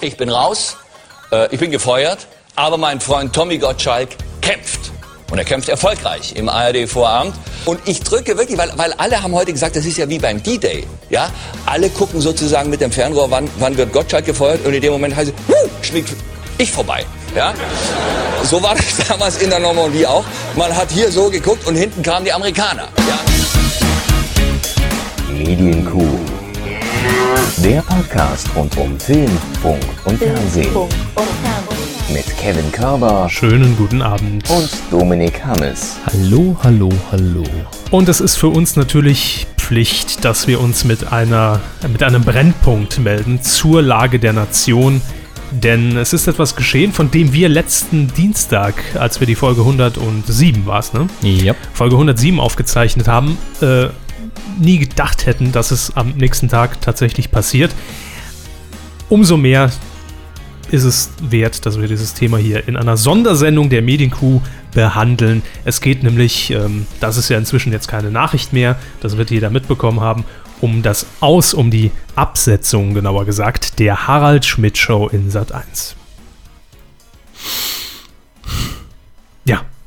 Ich bin raus, äh, ich bin gefeuert, aber mein Freund Tommy Gottschalk kämpft. Und er kämpft erfolgreich im ARD-Vorabend. Und ich drücke wirklich, weil, weil alle haben heute gesagt, das ist ja wie beim D-Day. Ja? Alle gucken sozusagen mit dem Fernrohr, wann, wann wird Gottschalk gefeuert. Und in dem Moment heißt es, huh, schmiegt ich vorbei. Ja? So war das damals in der Normandie auch. Man hat hier so geguckt und hinten kamen die Amerikaner. Ja? Medienkuh. Der Podcast rund um Film, Funk und Fernsehen. Mit Kevin Körber Schönen guten Abend. und Dominik Hammes. Hallo, hallo, hallo. Und es ist für uns natürlich Pflicht, dass wir uns mit, einer, mit einem Brennpunkt melden zur Lage der Nation. Denn es ist etwas geschehen, von dem wir letzten Dienstag, als wir die Folge 107 war es, ne? Ja. Folge 107 aufgezeichnet haben, äh, nie gedacht hätten, dass es am nächsten Tag tatsächlich passiert. Umso mehr ist es wert, dass wir dieses Thema hier in einer Sondersendung der Medienkuh behandeln. Es geht nämlich, ähm, das ist ja inzwischen jetzt keine Nachricht mehr, das wird jeder mitbekommen haben, um das Aus, um die Absetzung, genauer gesagt, der Harald Schmidt Show in Sat 1.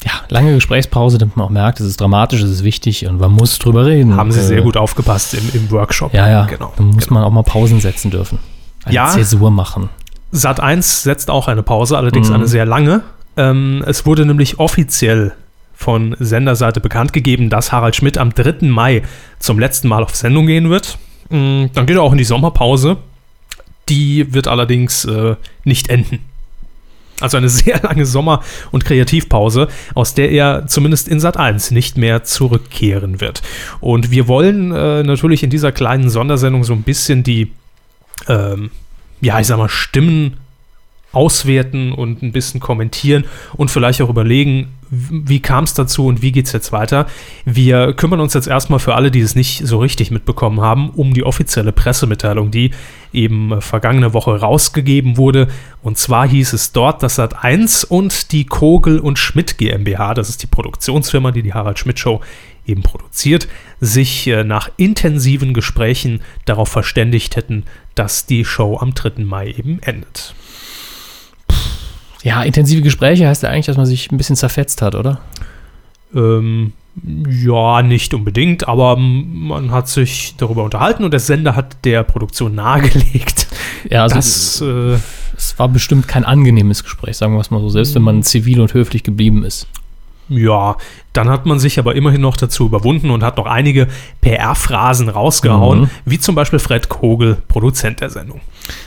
Ja, lange Gesprächspause, damit man auch merkt, es ist dramatisch, es ist wichtig und man muss drüber reden. haben sie Äh, sehr gut aufgepasst im, im Workshop. Ja, ja. Genau. Dann muss genau. man auch mal Pausen setzen dürfen. Eine Ja. Zäsur machen. Sat 1 setzt auch eine Pause, allerdings Mhm. eine sehr lange. Ähm, es wurde nämlich offiziell von Senderseite bekannt gegeben, dass Harald Schmidt am 3. Mai zum letzten Mal auf Sendung gehen wird. Mm, Dann geht er auch in die Sommerpause. Die wird allerdings äh, nicht enden. Also eine sehr lange Sommer- und Kreativpause, aus der er zumindest in Sat 1 nicht mehr zurückkehren wird. Und wir wollen äh, natürlich in dieser kleinen Sondersendung so ein bisschen die, ähm, ja, ich sag mal, Stimmen auswerten und ein bisschen kommentieren und vielleicht auch überlegen, wie kam es dazu und wie geht es jetzt weiter. Wir kümmern uns jetzt erstmal für alle, die es nicht so richtig mitbekommen haben, um die offizielle Pressemitteilung, die eben äh, vergangene Woche rausgegeben wurde. Und zwar hieß es dort, dass Sat1 und die Kogel und Schmidt GmbH, das ist die Produktionsfirma, die die Harald Schmidt Show eben produziert, sich äh, nach intensiven Gesprächen darauf verständigt hätten, dass die Show am 3. Mai eben endet. Ja, intensive Gespräche heißt ja eigentlich, dass man sich ein bisschen zerfetzt hat, oder? Ähm, ja, nicht unbedingt, aber mm, man hat sich darüber unterhalten und der Sender hat der Produktion nahegelegt, Ja, also dass äh, es war bestimmt kein angenehmes Gespräch, sagen wir es mal so, selbst wenn man zivil und höflich geblieben ist. Ja, dann hat man sich aber immerhin noch dazu überwunden und hat noch einige PR-Phrasen rausgehauen, Mhm. wie zum Beispiel Fred Kogel, Produzent der Sendung.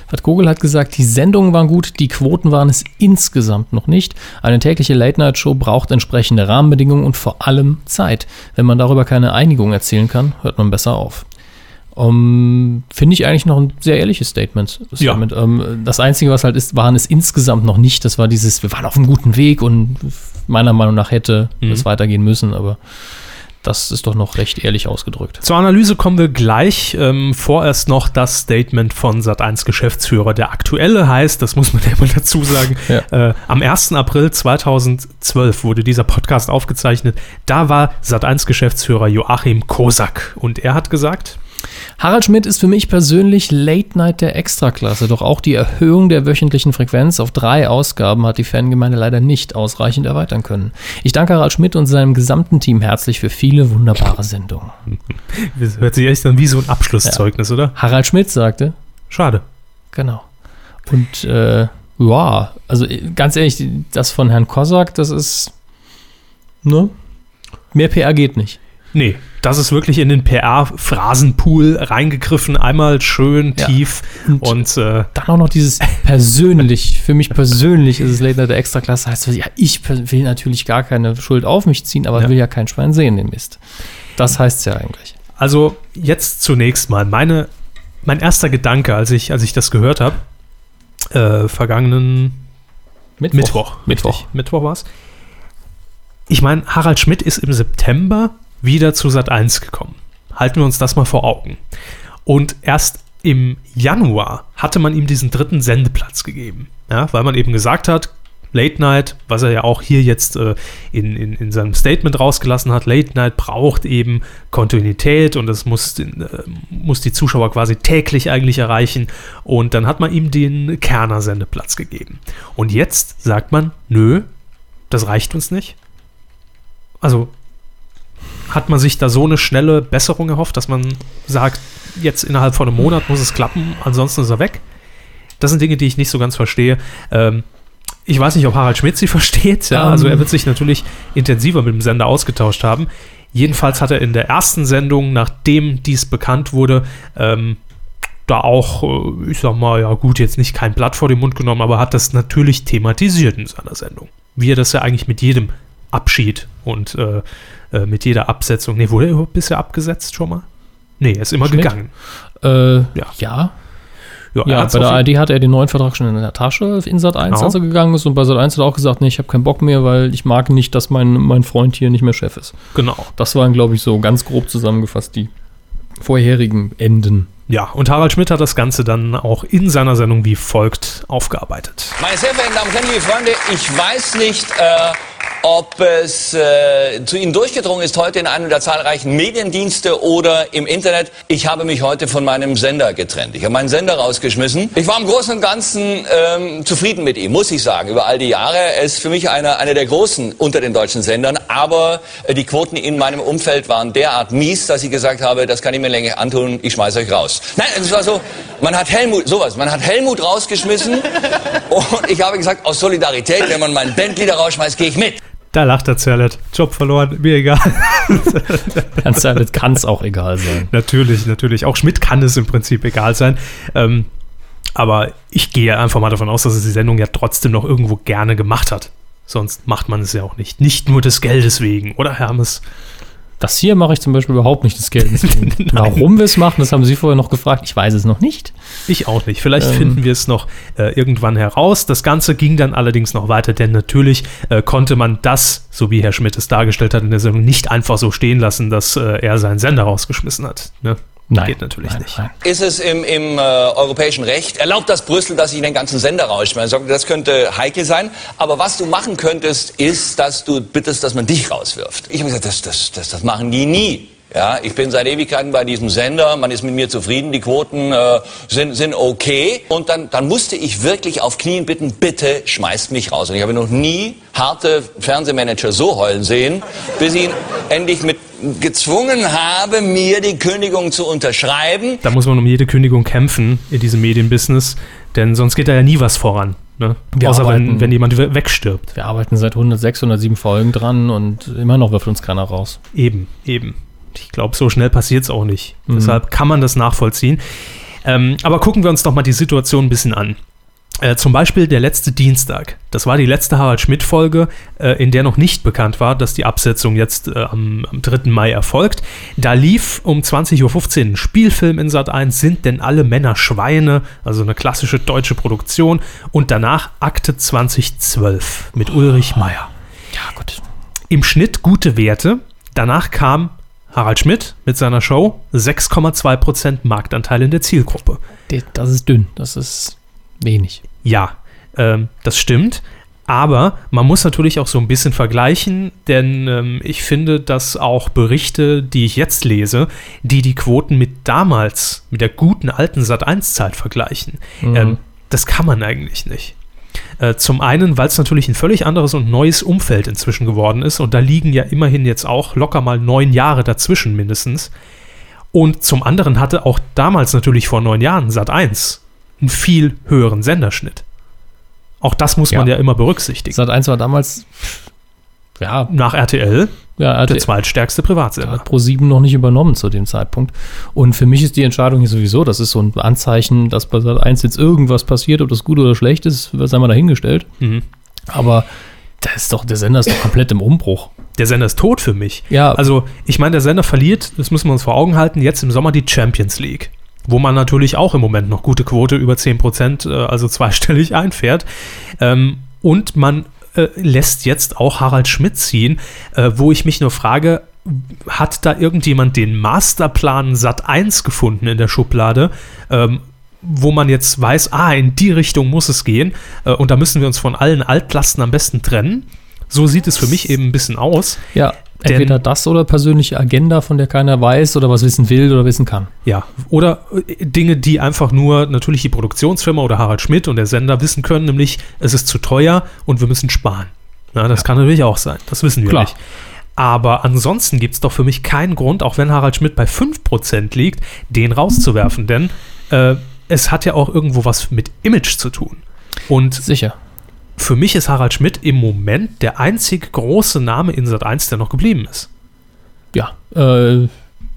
Fred Kogel hat gesagt, die Sendungen waren gut, die Quoten waren es insgesamt noch nicht. Eine tägliche Late-Night-Show braucht entsprechende Rahmenbedingungen und vor allem Zeit. Wenn man darüber keine Einigung erzielen kann, hört man besser auf. Um, Finde ich eigentlich noch ein sehr ehrliches Statement. Das, Ja. Statement. Ähm, das Einzige, was halt ist, waren es insgesamt noch nicht. Das war dieses, wir waren auf einem guten Weg und meiner Meinung nach hätte Mhm. es weitergehen müssen, aber das ist doch noch recht ehrlich ausgedrückt. Zur Analyse kommen wir gleich. Ähm, vorerst noch das Statement von Sat1 Geschäftsführer. Der aktuelle heißt, das muss man ja mal dazu sagen, Ja. äh, am 1. April 2012 wurde dieser Podcast aufgezeichnet. Da war Sat1 Geschäftsführer Joachim Kosak und er hat gesagt, Harald Schmidt ist für mich persönlich Late Night der Extraklasse, doch auch die Erhöhung der wöchentlichen Frequenz auf drei Ausgaben hat die Fangemeinde leider nicht ausreichend erweitern können. Ich danke Harald Schmidt und seinem gesamten Team herzlich für viele wunderbare Sendungen. das hört sich echt an wie so ein Abschlusszeugnis, oder? Harald Schmidt sagte, Schade. genau. Und äh, ja, also äh, ganz ehrlich, das von Herrn Kosak, das ist, ne? Mehr PR geht nicht. Nee, das ist wirklich in den PR-Phrasenpool reingegriffen, einmal schön Ja. tief Und- und äh, Dann auch noch dieses persönlich, für mich persönlich ist es Late Night der Extraklasse, heißt, ja, ich will natürlich gar keine Schuld auf mich ziehen, aber Ja. will ja kein Schwein sehen, den Mist. Das heißt es ja eigentlich. Also jetzt zunächst mal meine, mein erster Gedanke, als ich, als ich das gehört habe, äh, vergangenen Mittwoch. Mittwoch. Mittwoch war es. Ich meine, Harald Schmidt ist im September wieder zu Sat 1 gekommen. Halten wir uns das mal vor Augen. Und erst im Januar hatte man ihm diesen dritten Sendeplatz gegeben. Ja, weil man eben gesagt hat, Late Night, was er ja auch hier jetzt äh, in, in, in seinem Statement rausgelassen hat, Late Night braucht eben Kontinuität und das muss, äh, muss die Zuschauer quasi täglich eigentlich erreichen. Und dann hat man ihm den Kerner-Sendeplatz gegeben. Und jetzt sagt man, nö, das reicht uns nicht. Also hat man sich da so eine schnelle Besserung erhofft, dass man sagt, jetzt innerhalb von einem Monat muss es klappen, ansonsten ist er weg. Das sind Dinge, die ich nicht so ganz verstehe. Ähm, ich weiß nicht, ob Harald Schmidt sie versteht. Ja? Also er wird sich natürlich intensiver mit dem Sender ausgetauscht haben. Jedenfalls hat er in der ersten Sendung, nachdem dies bekannt wurde, ähm, da auch, äh, ich sag mal, ja gut, jetzt nicht kein Blatt vor den Mund genommen, aber hat das natürlich thematisiert in seiner Sendung. Wie er das ja eigentlich mit jedem Abschied und äh, äh, mit jeder Absetzung. Nee, wurde er überhaupt bisher abgesetzt schon mal? Nee, er ist immer Schmidt? gegangen. Äh, Ja. ja. Ja, hat's bei der ARD hatte er den neuen Vertrag schon in der Tasche in Sat 1, Genau. als er gegangen ist. Und bei Sat 1 hat er auch gesagt, nee, ich habe keinen Bock mehr, weil ich mag nicht, dass mein, mein Freund hier nicht mehr Chef ist. Genau. Das waren, glaube ich, so ganz grob zusammengefasst die vorherigen Enden. Ja, und Harald Schmidt hat das Ganze dann auch in seiner Sendung wie folgt aufgearbeitet. Meine sehr verehrten Damen und Herren, liebe Freunde, ich weiß nicht, äh, ob es äh, zu Ihnen durchgedrungen ist heute in einem der zahlreichen Mediendienste oder im Internet. Ich habe mich heute von meinem Sender getrennt. Ich habe meinen Sender rausgeschmissen. Ich war im Großen und Ganzen ähm, zufrieden mit ihm, muss ich sagen, über all die Jahre. Er ist für mich einer, einer der Großen unter den deutschen Sendern. Aber äh, die Quoten in meinem Umfeld waren derart mies, dass ich gesagt habe, das kann ich mir länger antun, ich schmeiße euch raus. Nein, es war so, man hat Helmut, sowas, man hat Helmut rausgeschmissen und ich habe gesagt, aus Solidarität, wenn man meinen Bentley rausschmeißt, gehe ich mit. Da lacht der Zerlett. Job verloren, mir egal. Ganz ehrlich, kann es auch egal sein. natürlich, natürlich. Auch Schmidt kann es im Prinzip egal sein. Ähm, aber ich gehe einfach mal davon aus, dass er die Sendung ja trotzdem noch irgendwo gerne gemacht hat. Sonst macht man es ja auch nicht. Nicht nur des Geldes wegen, oder Hermes? Das hier mache ich zum Beispiel überhaupt nicht des Geldes wegen. Warum wir es machen, das haben Sie vorher noch gefragt. Ich weiß es noch nicht. Ich auch nicht. Vielleicht Ähm. finden wir es noch äh, irgendwann heraus. Das Ganze ging dann allerdings noch weiter, denn natürlich äh, konnte man das, so wie Herr Schmidt es dargestellt hat in der Sendung, nicht einfach so stehen lassen, dass äh, er seinen Sender rausgeschmissen hat. Ne? Geht natürlich nein, nicht. Nein. Ist es im, im äh, europäischen Recht, erlaubt das Brüssel, dass ich den ganzen Sender rausschmeiße? Das könnte heikel sein. Aber was du machen könntest, ist, dass du bittest, dass man dich rauswirft. Ich habe gesagt, das, das, das, das machen die nie. Ja, ich bin seit Ewigkeiten bei diesem Sender, man ist mit mir zufrieden, die Quoten äh, sind, sind okay. Und dann, dann musste ich wirklich auf Knien bitten, bitte schmeißt mich raus. Und ich habe noch nie harte Fernsehmanager so heulen sehen, bis ich ihn endlich mit gezwungen habe, mir die Kündigung zu unterschreiben. Da muss man um jede Kündigung kämpfen in diesem Medienbusiness, denn sonst geht da ja nie was voran. Ne? Wir Außer wenn, arbeiten- wenn jemand we- wegstirbt. Wir arbeiten seit 106, 107 Folgen dran und immer noch wirft uns keiner raus. Eben, eben. Ich glaube, so schnell passiert es auch nicht. Mhm. Deshalb kann man das nachvollziehen. Ähm, aber gucken wir uns doch mal die Situation ein bisschen an. Äh, zum Beispiel der letzte Dienstag. Das war die letzte Harald Schmidt-Folge, äh, in der noch nicht bekannt war, dass die Absetzung jetzt äh, am, am 3. Mai erfolgt. Da lief um 20.15 Uhr ein Spielfilm in Sat 1, Sind denn alle Männer Schweine? Also eine klassische deutsche Produktion. Und danach Akte 2012 mit Ulrich Meier. Ja, gut. Im Schnitt gute Werte. Danach kam Harald Schmidt mit seiner Show 6,2% Marktanteil in der Zielgruppe. Das ist dünn. Das ist wenig. Ja, ähm, das stimmt. Aber man muss natürlich auch so ein bisschen vergleichen, denn ähm, ich finde, dass auch Berichte, die ich jetzt lese, die die Quoten mit damals, mit der guten alten Sat1-Zeit vergleichen, ähm, das kann man eigentlich nicht. Äh, zum einen, weil es natürlich ein völlig anderes und neues Umfeld inzwischen geworden ist und da liegen ja immerhin jetzt auch locker mal neun Jahre dazwischen mindestens. Und zum anderen hatte auch damals natürlich vor neun Jahren Sat 1 einen viel höheren Senderschnitt. Auch das muss man Ja. ja immer berücksichtigen. Sat 1 war damals, ja, Nach RTL ja der hatte zweitstärkste Privatsender. Pro 7 noch nicht übernommen zu dem Zeitpunkt. Und für mich ist die Entscheidung hier sowieso, das ist so ein Anzeichen, dass bei Sat 1 jetzt irgendwas passiert, ob das gut oder schlecht ist, sei mal dahingestellt. Mhm. Aber da ist doch, der Sender ist doch komplett im Umbruch. Der Sender ist tot für mich. Ja. Also, ich meine, der Sender verliert, das müssen wir uns vor Augen halten, jetzt im Sommer die Champions League. Wo man natürlich auch im Moment noch gute Quote über 10%, äh, also zweistellig einfährt. Ähm, und man äh, lässt jetzt auch Harald Schmidt ziehen, äh, wo ich mich nur frage, hat da irgendjemand den Masterplan Sat 1 gefunden in der Schublade? Ähm, wo man jetzt weiß, ah, in die Richtung muss es gehen äh, und da müssen wir uns von allen Altlasten am besten trennen. So sieht es für mich eben ein bisschen aus. Ja, entweder das oder persönliche Agenda, von der keiner weiß oder was wissen will oder wissen kann. Ja, oder äh, Dinge, die einfach nur natürlich die Produktionsfirma oder Harald Schmidt und der Sender wissen können, nämlich es ist zu teuer und wir müssen sparen. Na, das kann natürlich auch sein, das wissen wir Klar. nicht. Aber ansonsten gibt es doch für mich keinen Grund, auch wenn Harald Schmidt bei 5% liegt, den rauszuwerfen, denn äh, es hat ja auch irgendwo was mit Image zu tun. Und Sicher. Für mich ist Harald Schmidt im Moment der einzig große Name in Sat 1, der noch geblieben ist. Ja, äh,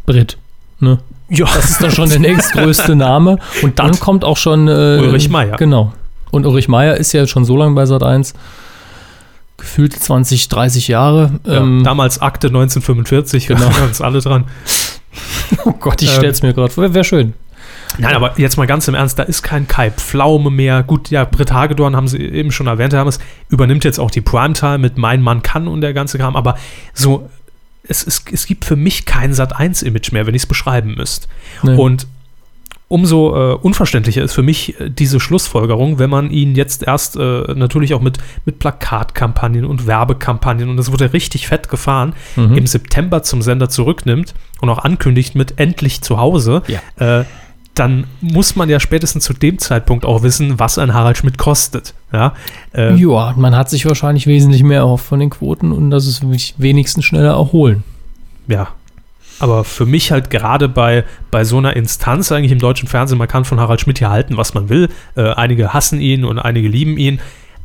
Brit. Ne? Ja, Das ist dann schon der nächstgrößte Name. Und dann kommt auch schon äh, Ulrich Meier. Genau. Und Ulrich Meier ist ja schon so lange bei Sat 1. Gefühlt 20, 30 Jahre. Ja, Ähm, damals Akte 1945, Genau. wir uns alle dran. oh Gott, ich ähm, stell's mir gerade vor. Wäre wär schön. Nein, aber jetzt mal ganz im Ernst, da ist kein Kai Pflaume mehr. Gut, ja, Britt Hagedorn haben sie eben schon erwähnt, Herr Hammes, übernimmt jetzt auch die Primetime mit Mein Mann kann und der ganze Kram, aber so, es, es, es gibt für mich kein Sat1-Image mehr, wenn ich es beschreiben müsste. Nee. Und umso äh, unverständlicher ist für mich äh, diese Schlussfolgerung, wenn man ihn jetzt erst äh, natürlich auch mit, mit Plakatkampagnen und Werbekampagnen, und das wurde richtig fett gefahren, Mhm. im September zum Sender zurücknimmt und auch ankündigt mit endlich zu Hause, Ja. Dann muss man ja spätestens zu dem Zeitpunkt auch wissen, was ein Harald Schmidt kostet. Ja, äh, Ja, man hat sich wahrscheinlich wesentlich mehr erhofft von den Quoten und das ist wirklich wenigstens schneller erholen. ja. Aber für mich halt gerade bei, bei so einer Instanz eigentlich im deutschen Fernsehen, man kann von Harald Schmidt ja halten, was man will. Äh, einige hassen ihn und einige lieben ihn.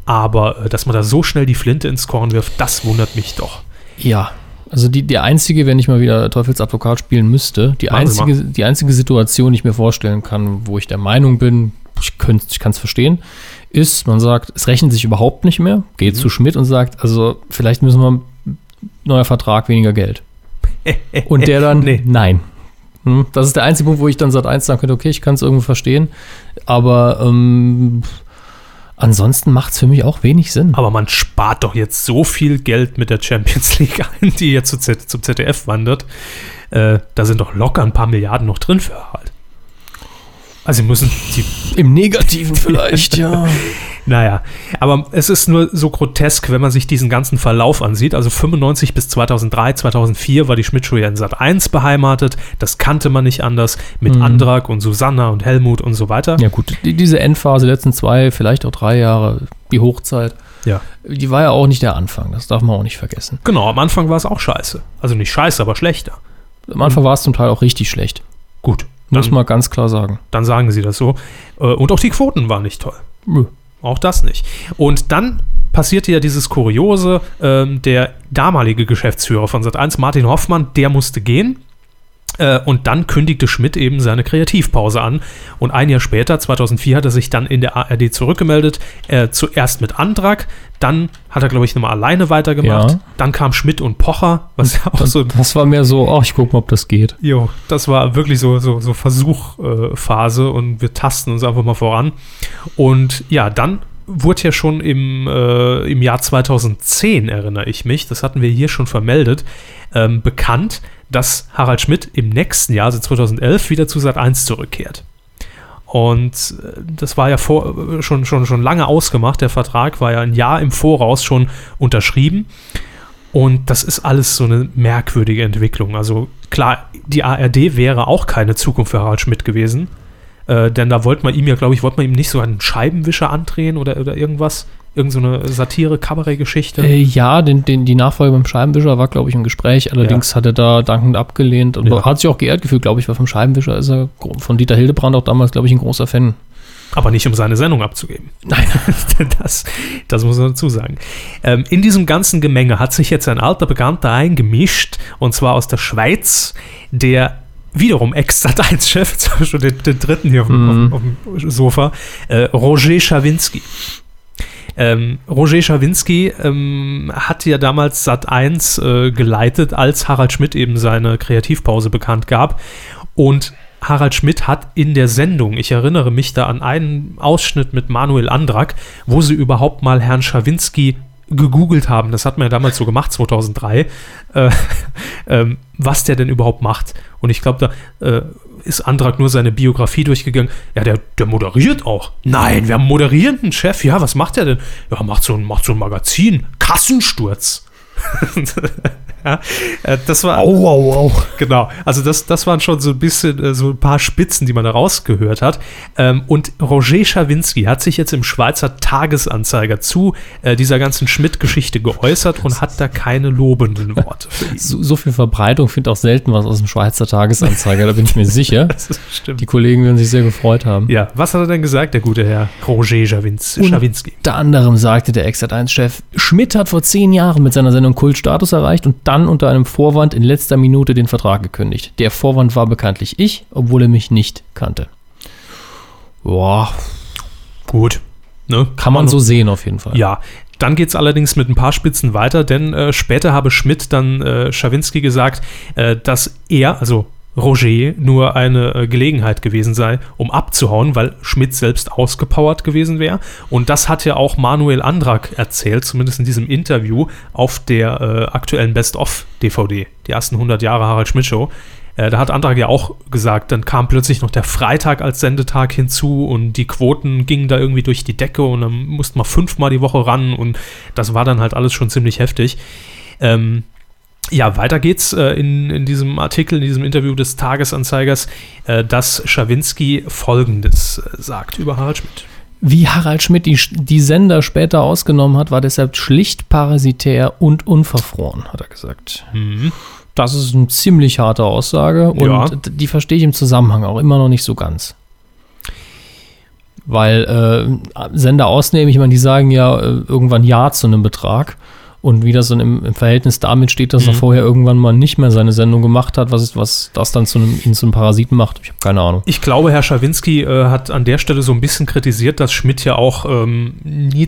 Aber äh, dass man da so schnell die Flinte ins Korn wirft, das wundert mich doch. Ja, also die, die einzige, wenn ich mal wieder Teufelsadvokat spielen müsste, die Machen einzige, die einzige Situation, die ich mir vorstellen kann, wo ich der Meinung bin, ich, könnt- ich kann es verstehen, ist, man sagt, es rechnet sich überhaupt nicht mehr, geht zu Schmidt und sagt, also vielleicht müssen wir, neuer Vertrag, weniger Geld. Und der dann, Nee. nein. Hm, Das ist der einzige Punkt, wo ich dann seit eins sagen könnte, okay, ich kann es irgendwo verstehen, aber ähm, ansonsten macht es für mich auch wenig Sinn. Aber man spart doch jetzt so viel Geld mit der Champions League ein, die jetzt zum ZDF wandert. Äh, da sind doch locker ein paar Milliarden noch drin für. Also sie müssen die Im Negativen vielleicht, ja. Naja, aber es ist nur so grotesk, wenn man sich diesen ganzen Verlauf ansieht. Also 95 bis 2003, 2004 war die Schmidt-Show ja in Sat 1 beheimatet. Das kannte man nicht anders mit Mhm. Andrak und Susanna und Helmut und so weiter. Ja gut, die, diese Endphase, die letzten zwei, vielleicht auch drei Jahre, die Hochzeit, Ja. die war ja auch nicht der Anfang, das darf man auch nicht vergessen. Genau, am Anfang war es auch scheiße. Also nicht scheiße, aber schlechter. Am Anfang war es zum Teil auch richtig schlecht, Gut, muss man ganz klar sagen. dann sagen sie das so. Äh, Und auch die Quoten waren nicht toll. Nö. Auch das nicht. Und dann passierte ja dieses Kuriose, ähm, der damalige Geschäftsführer von Sat1, Martin Hoffmann, der musste gehen. Äh, und dann kündigte Schmidt eben seine Kreativpause an. Und ein Jahr später, 2004, hat er sich dann in der ARD zurückgemeldet. Äh, zuerst mit Antrag, dann hat er, glaube ich, nochmal alleine weitergemacht. Ja. Dann kam Schmidt und Pocher, was ja auch so Das war mehr so, ach, ich gucke mal, ob das geht. Jo, das war wirklich so, so, so Versuchphase äh, und wir tasten uns einfach mal voran. Und ja, dann wurde ja schon im, äh, im Jahr 2010, erinnere ich mich, das hatten wir hier schon vermeldet, ähm, bekannt, dass Harald Schmidt im nächsten Jahr, also 2011, wieder zu Sat 1 zurückkehrt. Und äh, das war ja vor, äh, schon, schon, schon lange ausgemacht. Der Vertrag war ja ein Jahr im Voraus schon unterschrieben. Und das ist alles so eine merkwürdige Entwicklung. Also klar, die ARD wäre auch keine Zukunft für Harald Schmidt gewesen. Äh, denn da wollte man ihm ja, glaube ich, wollte man ihm nicht so einen Scheibenwischer andrehen oder, oder irgendwas. Irgend so eine Satire-Kabarett-Geschichte. Äh, ja, den, den, die Nachfolge beim Scheibenwischer war, glaube ich, im Gespräch. Allerdings hat er da dankend abgelehnt und Ja. hat sich auch geehrt gefühlt, glaube ich, weil vom Scheibenwischer ist er von Dieter Hildebrand auch damals, glaube ich, ein großer Fan. Aber nicht, um seine Sendung abzugeben. Nein. das, das muss man dazu sagen. Ähm, in diesem ganzen Gemenge hat sich jetzt ein alter Bekannter eingemischt, und zwar aus der Schweiz, der wiederum Ex-Sat1-Chef, jetzt habe ich schon den, den dritten hier auf, dem- Mhm. auf, auf dem Sofa, äh, Roger Schawinski. Ähm, Roger Schawinski ähm, hat ja damals Sat1 äh, geleitet, als Harald Schmidt eben seine Kreativpause bekannt gab. Und Harald Schmidt hat in der Sendung, ich erinnere mich da an einen Ausschnitt mit Manuel Andrak, wo sie überhaupt mal Herrn Schawinski gegoogelt haben, das hat man ja damals so gemacht, 2003, äh, ähm, was der denn überhaupt macht. Und ich glaube, da äh, ist Antrag nur seine Biografie durchgegangen. Ja, der, der moderiert auch. Nein, wir haben einen moderierenden Chef. Ja, was macht der denn? Ja, macht so ein, macht so ein Magazin. Kassensturz. ja, äh, das war. Au, au, au. Genau. Also das, das waren schon so ein bisschen äh, so ein paar Spitzen, die man da rausgehört hat. Ähm, und Roger Schawinski hat sich jetzt im Schweizer Tagesanzeiger zu äh, dieser ganzen Schmidt-Geschichte geäußert und hat da keine lobenden Worte. So, so viel Verbreitung findet auch selten was aus dem Schweizer Tagesanzeiger, da bin ich mir sicher. Die Kollegen werden sich sehr gefreut haben. ja, was hat er denn gesagt, der gute Herr Roger Schawinski? Unter anderem sagte der Ex-1-Chef, Schmidt hat vor zehn Jahren mit seiner Sendung Kultstatus erreicht und dann unter einem Vorwand in letzter Minute den Vertrag gekündigt. Der Vorwand war bekanntlich ich, obwohl er mich nicht kannte. Boah, Gut. Ne? kann man so sehen auf jeden Fall. Ja, dann geht es allerdings mit ein paar Spitzen weiter, denn äh, später habe Schmidt dann äh, Schawinski gesagt, äh, dass er, also Roger, nur eine äh, Gelegenheit gewesen sei, um abzuhauen, weil Schmidt selbst ausgepowert gewesen wäre. Und das hat ja auch Manuel Andrak erzählt, zumindest in diesem Interview auf der äh, aktuellen Best-of-DVD, die ersten 100 Jahre Harald Schmidt Show. Äh, da hat Antrag ja auch gesagt, dann kam plötzlich noch der Freitag als Sendetag hinzu und die Quoten gingen da irgendwie durch die Decke und dann musste man fünfmal die Woche ran und das war dann halt alles schon ziemlich heftig. Ähm, ja, weiter geht's äh, in, in diesem Artikel, in diesem Interview des Tagesanzeigers, äh, dass Schawinski Folgendes äh, sagt über Harald Schmidt. Wie Harald Schmidt die, die Sender später ausgenommen hat, war deshalb schlicht parasitär und unverfroren, hat er gesagt. Das ist eine ziemlich harte Aussage und Ja. die verstehe ich im Zusammenhang auch immer noch nicht so ganz. Weil äh, Sender ausnehmen, ich meine, die sagen ja äh, irgendwann Ja zu einem Betrag. Und wie das dann im, im Verhältnis damit steht, dass er vorher irgendwann mal nicht mehr seine Sendung gemacht hat, was, ist, was das dann zu einem, ihn zu einem Parasiten macht, ich habe keine Ahnung. Ich glaube, Herr Schawinski äh, hat an der Stelle so ein bisschen kritisiert, dass Schmidt ja auch ähm, nie,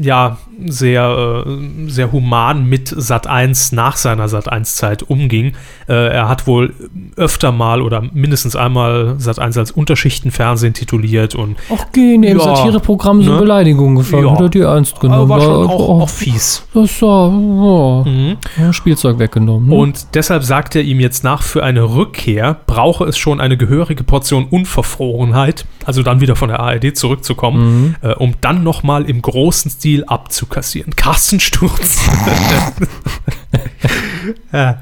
ja, sehr, äh, sehr human mit Sat 1 nach seiner Sat 1-Zeit umging. Äh, er hat wohl öfter mal oder mindestens einmal Sat 1 als Unterschichtenfernsehen tituliert und Ach, geh, in dem Ja, Satireprogramm so ne? Beleidigungen gefallen, Ja. hat er dir ernst genommen. war schon War- auch, oh, auch fies. Das war, ja, ja, Spielzeug weggenommen. Ne? Und deshalb sagt er ihm jetzt nach, für eine Rückkehr brauche es schon eine gehörige Portion Unverfrorenheit, also dann wieder von der ARD zurückzukommen, äh, um dann nochmal im großen Stil abzukassieren. Kassensturz. ja.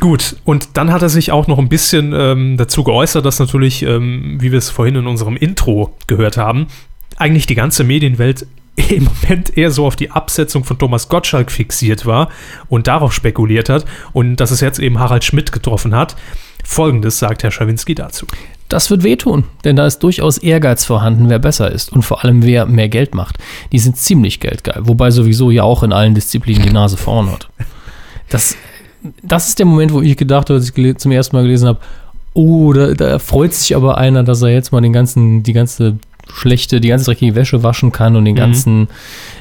Gut, und dann hat er sich auch noch ein bisschen ähm, dazu geäußert, dass natürlich, ähm, wie wir es vorhin in unserem Intro gehört haben, eigentlich die ganze Medienwelt im Moment eher so auf die Absetzung von Thomas Gottschalk fixiert war und darauf spekuliert hat und dass es jetzt eben Harald Schmidt getroffen hat. Folgendes sagt Herr Schawinski dazu. Das wird wehtun, denn da ist durchaus Ehrgeiz vorhanden, wer besser ist und vor allem wer mehr Geld macht. Die sind ziemlich geldgeil, wobei sowieso ja auch in allen Disziplinen die Nase vorn hat. Das, das ist der Moment, wo ich gedacht habe, als ich zum ersten Mal gelesen habe, oh, da, da freut sich aber einer, dass er jetzt mal den ganzen, die ganze schlechte, die ganze dreckige Wäsche waschen kann und den ganzen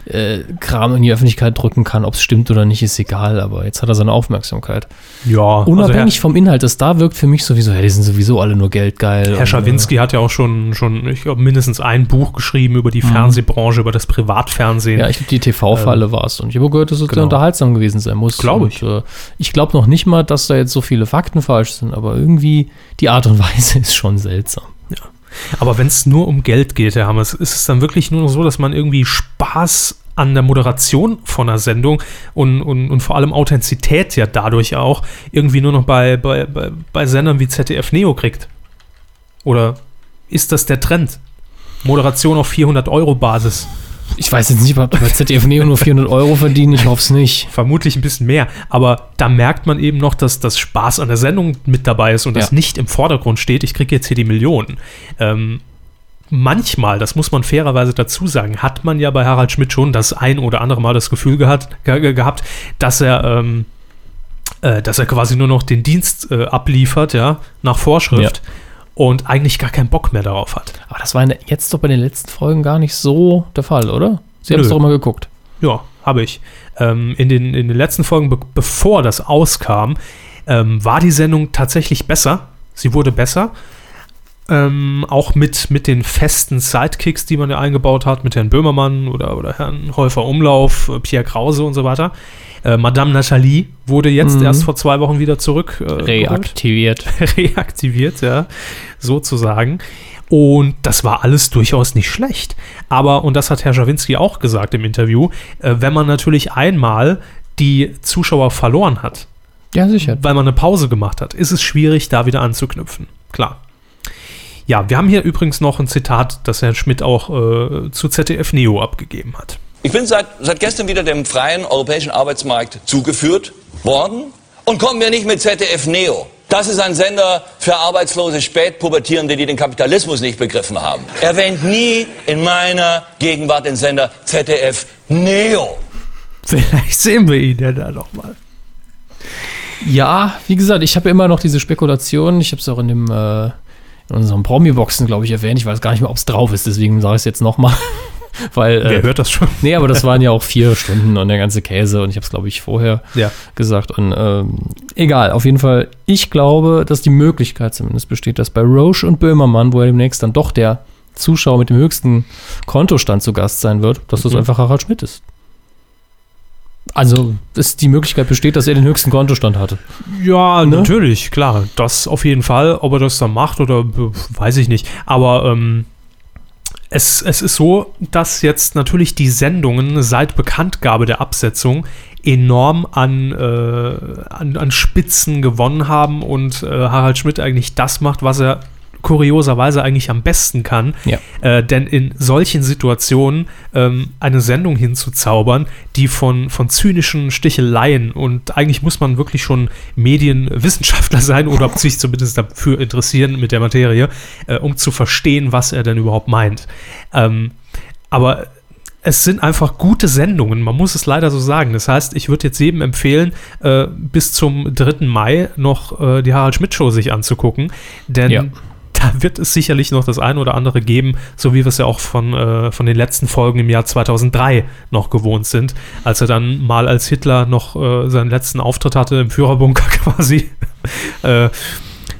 äh, Kram in die Öffentlichkeit drücken kann. Ob es stimmt oder nicht, ist egal, aber jetzt hat er seine Aufmerksamkeit. Ja, Unabhängig vom Inhalt, das da wirkt für mich sowieso, ja, die sind sowieso alle nur geldgeil. Also Herr, und, Schawinski hat ja auch schon, schon ich glaube, mindestens ein Buch geschrieben über die Fernsehbranche, über das Privatfernsehen. Äh, ja, ich glaube, die TV-Falle war es. Und ich habe gehört, dass es genau. sehr unterhaltsam gewesen sein muss. Glaub ich. Äh, ich glaube noch nicht mal, dass da jetzt so viele Fakten falsch sind, aber irgendwie die Art und Weise ist schon seltsam. Aber wenn es nur um Geld geht, Herr Hammers, ist es dann wirklich nur noch so, dass man irgendwie Spaß an der Moderation von einer Sendung und, und, und vor allem Authentizität ja dadurch auch irgendwie nur noch bei, bei, bei, bei Sendern wie ZDF Neo kriegt? Oder ist das der Trend? Moderation auf 400 Euro Basis. Ich weiß jetzt nicht, ob bei ZDF Neo nur 400 Euro verdienen, ich hoffe es nicht. Vermutlich ein bisschen mehr. Aber da merkt man eben noch, dass das Spaß an der Sendung mit dabei ist und das Ja. nicht im Vordergrund steht, ich kriege jetzt hier die Millionen. Ähm, manchmal, das muss man fairerweise dazu sagen, hat man ja bei Harald Schmidt schon das ein oder andere Mal das Gefühl gehabt, ge gehabt dass er ähm, äh, dass er quasi nur noch den Dienst äh, abliefert, ja, nach Vorschrift und eigentlich gar keinen Bock mehr darauf hat. Aber das war der, jetzt doch bei den letzten Folgen gar nicht so der Fall, oder? Sie haben es doch immer geguckt. Ja, habe ich. Ähm, in, den, in den letzten Folgen, be bevor das auskam, ähm, war die Sendung tatsächlich besser. Sie wurde besser. Ähm, auch mit, mit den festen Sidekicks, die man ja eingebaut hat, mit Herrn Böhmermann oder, oder Herrn Häufer Umlauf, äh, Pierre Krause und so weiter. Äh, Madame Nathalie wurde jetzt Mhm. erst vor zwei Wochen wieder zurück äh. Reaktiviert. reaktiviert, ja, sozusagen. Und das war alles durchaus nicht schlecht. Aber, und das hat Herr Schawinski auch gesagt im Interview, äh, wenn man natürlich einmal die Zuschauer verloren hat, Ja, sicher. weil man eine Pause gemacht hat, ist es schwierig, da wieder anzuknüpfen. Klar. Ja, wir haben hier übrigens noch ein Zitat, das Herr Schmidt auch äh, zu ZDF Neo abgegeben hat. Ich bin seit, seit gestern wieder dem freien europäischen Arbeitsmarkt zugeführt worden und kommen wir nicht mit ZDF Neo. Das ist ein Sender für arbeitslose Spätpubertierende, die den Kapitalismus nicht begriffen haben. Erwähnt nie in meiner Gegenwart den Sender ZDF Neo. Vielleicht sehen wir ihn ja da nochmal. Ja, wie gesagt, ich habe immer noch diese Spekulation. Ich habe es auch in dem äh, in unseren Promi-Boxen, glaube ich, erwähnt. Ich weiß gar nicht mehr, ob es drauf ist, deswegen sage ich es jetzt nochmal. Weil, Wer äh, hört das schon? nee, aber das waren ja auch vier Stunden und der ganze Käse und ich habe es, glaube ich, vorher Ja. gesagt. Und ähm, egal, auf jeden Fall, ich glaube, dass die Möglichkeit zumindest besteht, dass bei Roche und Böhmermann, wo er demnächst dann doch der Zuschauer mit dem höchsten Kontostand zu Gast sein wird, dass das Mhm. einfach Harald Schmidt ist. Also, dass die Möglichkeit besteht, dass er den höchsten Kontostand hatte. Ja, Ne? natürlich, klar. Das auf jeden Fall. Ob er das dann macht oder weiß ich nicht. Aber ähm, es, es ist so, dass jetzt natürlich die Sendungen seit Bekanntgabe der Absetzung enorm an, äh, an, an Spitzen gewonnen haben und äh, Harald Schmidt eigentlich das macht, was er kurioserweise eigentlich am besten kann. Ja. Äh, denn in solchen Situationen ähm, eine Sendung hinzuzaubern, die von, von zynischen Sticheleien und eigentlich muss man wirklich schon Medienwissenschaftler sein oder sich zumindest dafür interessieren mit der Materie, äh, um zu verstehen, was er denn überhaupt meint. Ähm, aber es sind einfach gute Sendungen, man muss es leider so sagen. Das heißt, ich würde jetzt jedem empfehlen, äh, bis zum 3. Mai noch äh, die Harald Schmidt Show sich anzugucken, denn Ja. Da wird es sicherlich noch das ein oder andere geben, so wie wir es ja auch von, äh, von den letzten Folgen im Jahr 2003 noch gewohnt sind, als er dann mal als Hitler noch äh, seinen letzten Auftritt hatte im Führerbunker quasi. äh,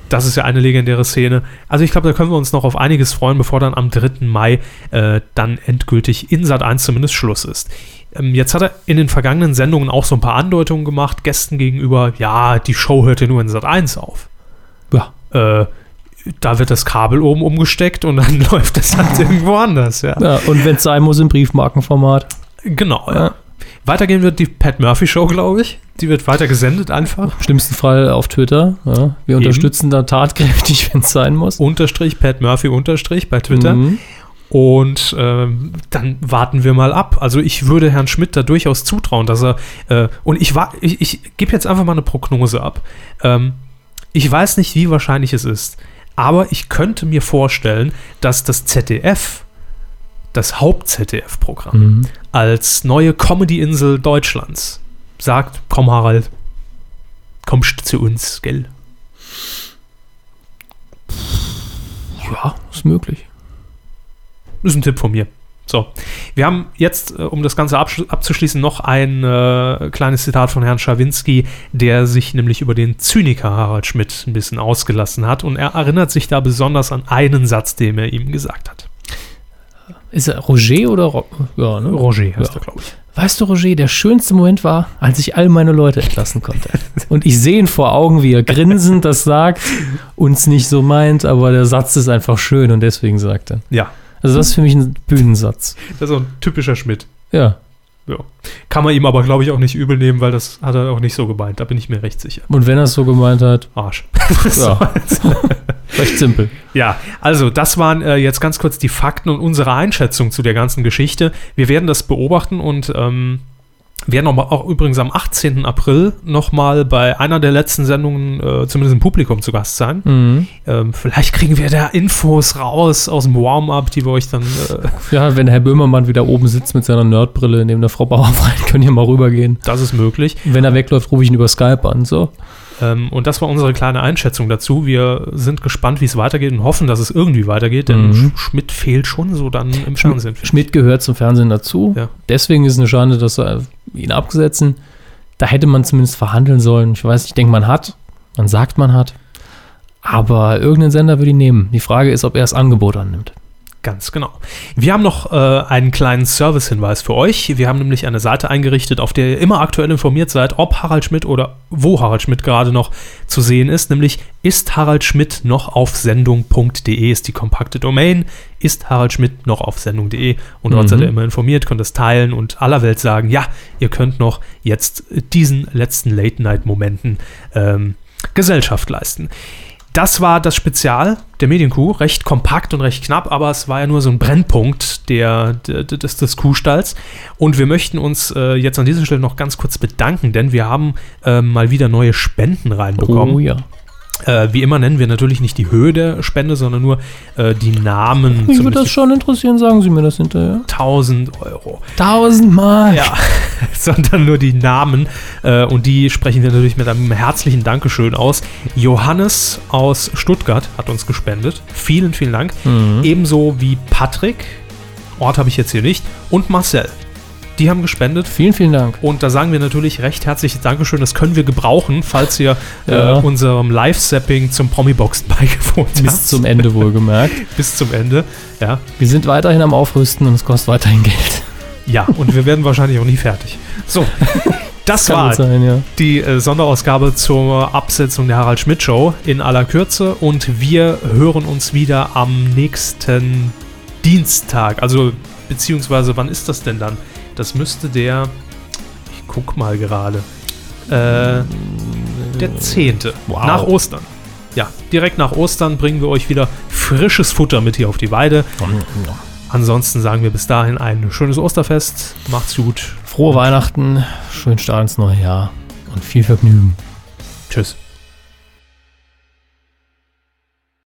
das ist ja eine legendäre Szene. Also ich glaube, da können wir uns noch auf einiges freuen, bevor dann am 3. Mai äh, dann endgültig in Sat 1 zumindest Schluss ist. Ähm, jetzt hat er in den vergangenen Sendungen auch so ein paar Andeutungen gemacht, Gästen gegenüber, ja, die Show hört ja nur in Sat 1 auf. Ja. Äh, da wird das Kabel oben umgesteckt und dann läuft das halt irgendwo anders, ja. ja und wenn es sein muss, im Briefmarkenformat. Genau, ja. Ja. Weitergehen wird die Pat Murphy Show, glaube ich. Die wird weiter gesendet einfach. Im schlimmsten Fall auf Twitter. Ja. Wir unterstützen da tatkräftig, wenn es sein muss. Unterstrich Pat Murphy Unterstrich bei Twitter. Mhm. Und ähm, dann warten wir mal ab. Also ich würde Herrn Schmidt da durchaus zutrauen, dass er äh, und ich war, ich, ich gebe jetzt einfach mal eine Prognose ab. Ähm, ich weiß nicht, wie wahrscheinlich es ist, aber ich könnte mir vorstellen, dass das ZDF, das Haupt-ZDF-Programm, Mhm. als neue Comedy-Insel Deutschlands sagt, komm Harald, kommst zu uns, gell? Ja, ist möglich. Das ist ein Tipp von mir. So, wir haben jetzt, äh, um das Ganze abzuschließen, noch ein äh, kleines Zitat von Herrn Schawinski, der sich nämlich über den Zyniker Harald Schmidt ein bisschen ausgelassen hat. Und er erinnert sich da besonders an einen Satz, den er ihm gesagt hat. Ist er Roger oder Ro ja, ne? Roger heißt Ja. er, glaube ich. Weißt du, Roger, der schönste Moment war, als ich all meine Leute entlassen konnte. Und ich sehe ihn vor Augen, wie er grinsend das sagt, uns nicht so meint, aber der Satz ist einfach schön und deswegen sagt er. Ja, Also das ist für mich ein Bühnensatz. das ist so ein typischer Schmidt. Ja. Ja. Kann man ihm aber, glaube ich, auch nicht übel nehmen, weil das hat er auch nicht so gemeint. Da bin ich mir recht sicher. Und wenn er es so gemeint hat, Arsch. ja. recht simpel. Ja, also das waren äh, jetzt ganz kurz die Fakten und unsere Einschätzung zu der ganzen Geschichte. Wir werden das beobachten und ähm, werden noch mal, auch übrigens am 18. April nochmal bei einer der letzten Sendungen äh, zumindest im Publikum zu Gast sein. Mhm. Ähm, vielleicht kriegen wir da Infos raus aus dem Warm-up, die wir euch dann... Äh, Ja, wenn Herr Böhmermann wieder oben sitzt mit seiner Nerdbrille neben der Frau Bauerfeind, können wir mal rübergehen. das ist möglich. Wenn er wegläuft, rufe ich ihn über Skype an. So. Ähm, und das war unsere kleine Einschätzung dazu. Wir sind gespannt, wie es weitergeht und hoffen, dass es irgendwie weitergeht, denn Mhm. Sch- Schmidt fehlt schon so dann im Fernsehen. Schmidt gehört zum Fernsehen dazu. Ja. Deswegen ist es eine Schande, dass er ihn abgesetzen. Da hätte man zumindest verhandeln sollen. Ich weiß, ich denke, man hat. Man sagt, man hat. Aber irgendeinen Sender würde ich nehmen. Die Frage ist, ob er das Angebot annimmt. Ganz genau. Wir haben noch äh, einen kleinen Service-Hinweis für euch. Wir haben nämlich eine Seite eingerichtet, auf der ihr immer aktuell informiert seid, ob Harald Schmidt oder wo Harald Schmidt gerade noch zu sehen ist. Nämlich ist Harald Schmidt noch auf Sendung.de ist die kompakte Domain. Ist Harald Schmidt noch auf Sendung.de und dort Mhm. seid ihr immer informiert, könnt es teilen und aller Welt sagen, ja, ihr könnt noch jetzt diesen letzten Late-Night-Momenten ähm, Gesellschaft leisten. Das war das Spezial der Medienkuh, recht kompakt und recht knapp, aber es war ja nur so ein Brennpunkt der, der, des, des Kuhstalls. Und wir möchten uns äh, jetzt an dieser Stelle noch ganz kurz bedanken, denn wir haben äh, mal wieder neue Spenden reinbekommen. Oh ja. Äh, wie immer nennen wir natürlich nicht die Höhe der Spende, sondern nur äh, die Namen. Mich würde das schon interessieren, sagen Sie mir das hinterher. 1000 Euro. Tausendmal. Ja, sondern nur die Namen. Äh, und die sprechen wir natürlich mit einem herzlichen Dankeschön aus. Johannes aus Stuttgart hat uns gespendet. Vielen, vielen Dank. Mhm. Ebenso wie Patrick, Ort habe ich jetzt hier nicht, und Marcel. Die haben gespendet. Vielen, vielen Dank. Und da sagen wir natürlich recht herzliches Dankeschön. Das können wir gebrauchen, falls ihr Ja. äh, unserem Live-Sapping zum Promi-Boxen beigewohnt Bis habt. zum Ende wohlgemerkt. Bis zum Ende. Ja. Wir sind weiterhin am Aufrüsten und es kostet weiterhin Geld. ja, und wir werden wahrscheinlich auch nie fertig. So, das Kann war sein, ja. die äh, Sonderausgabe zur Absetzung der Harald Schmidt Show in aller Kürze und wir hören uns wieder am nächsten Dienstag. Also beziehungsweise wann ist das denn dann? Das müsste der, ich guck mal gerade, äh, der 10. Wow. nach Ostern. Ja, direkt nach Ostern bringen wir euch wieder frisches Futter mit hier auf die Weide. Ansonsten sagen wir bis dahin ein schönes Osterfest. Macht's gut. Frohe Weihnachten, schönen Start ins neue Jahr und viel Vergnügen. Tschüss.